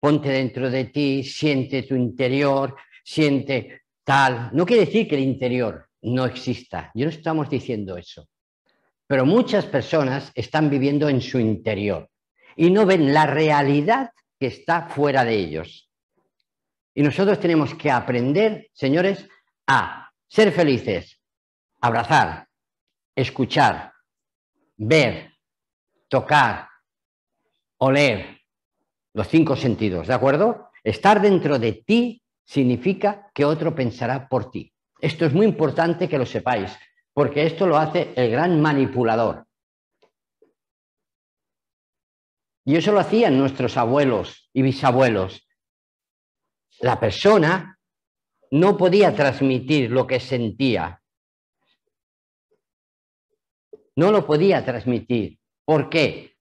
Ponte dentro de ti, siente tu interior, siente tal. No quiere decir que el interior no exista. Yo no estamos diciendo eso. Pero muchas personas están viviendo en su interior y no ven la realidad que está fuera de ellos. Y nosotros tenemos que aprender, señores, a ser felices, abrazar, escuchar, ver, tocar, oler, los cinco sentidos, ¿de acuerdo? Estar dentro de ti significa que otro pensará por ti. Esto es muy importante que lo sepáis, porque esto lo hace el gran manipulador. Y eso lo hacían nuestros abuelos y bisabuelos. La persona no podía transmitir lo que sentía. No lo podía transmitir. ¿Por qué?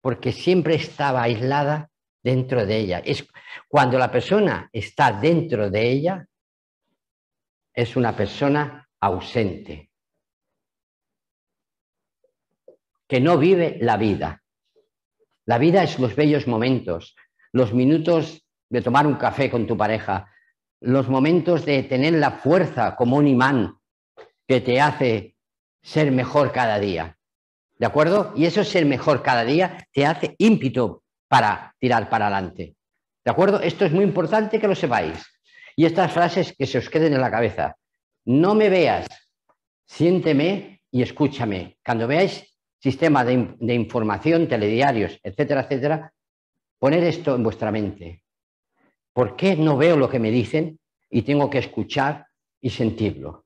Porque siempre estaba aislada dentro de ella. Es cuando la persona está dentro de ella, es una persona ausente. que no vive la vida. La vida es los bellos momentos, los minutos de tomar un café con tu pareja, los momentos de tener la fuerza como un imán que te hace ser mejor cada día. ¿De acuerdo? Y eso ser mejor cada día te hace ímpetu para tirar para adelante. ¿De acuerdo? Esto es muy importante que lo sepáis. Y estas frases que se os queden en la cabeza. No me veas, siénteme y escúchame. Cuando veáis sistema de, de información, telediarios, etcétera, etcétera, poner esto en vuestra mente. ¿Por qué no veo lo que me dicen y tengo que escuchar y sentirlo?